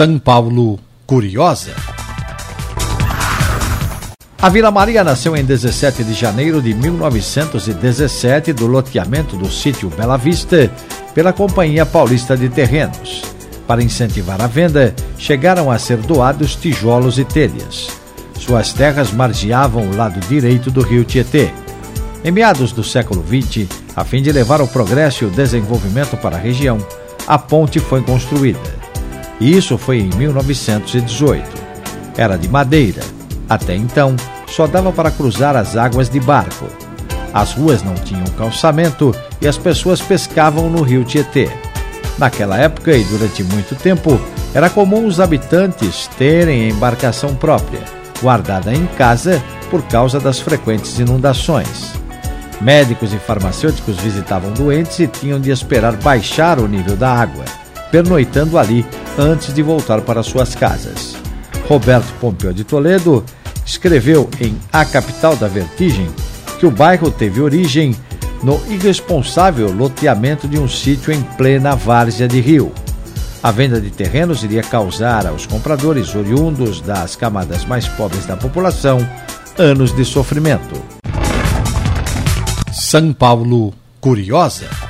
São Paulo Curiosa. A Vila Maria nasceu em 17 de janeiro de 1917 do loteamento do sítio Bela Vista pela Companhia Paulista de Terrenos. Para incentivar a venda, chegaram a ser doados tijolos e telhas. Suas terras margeavam o lado direito do rio Tietê. Em meados do século XX, a fim de levar o progresso e o desenvolvimento para a região, a ponte foi construída. Isso foi em 1918. Era de madeira. Até então, só dava para cruzar as águas de barco. As ruas não tinham calçamento e as pessoas pescavam no rio Tietê. Naquela época e durante muito tempo, era comum os habitantes terem embarcação própria, guardada em casa por causa das frequentes inundações. Médicos e farmacêuticos visitavam doentes e tinham de esperar baixar o nível da água, pernoitando ali antes de voltar para suas casas. Roberto Pompeu de Toledo escreveu em A Capital da Vertigem que o bairro teve origem no irresponsável loteamento de um sítio em plena várzea de rio. A venda de terrenos iria causar aos compradores oriundos das camadas mais pobres da população anos de sofrimento. São Paulo Curiosa.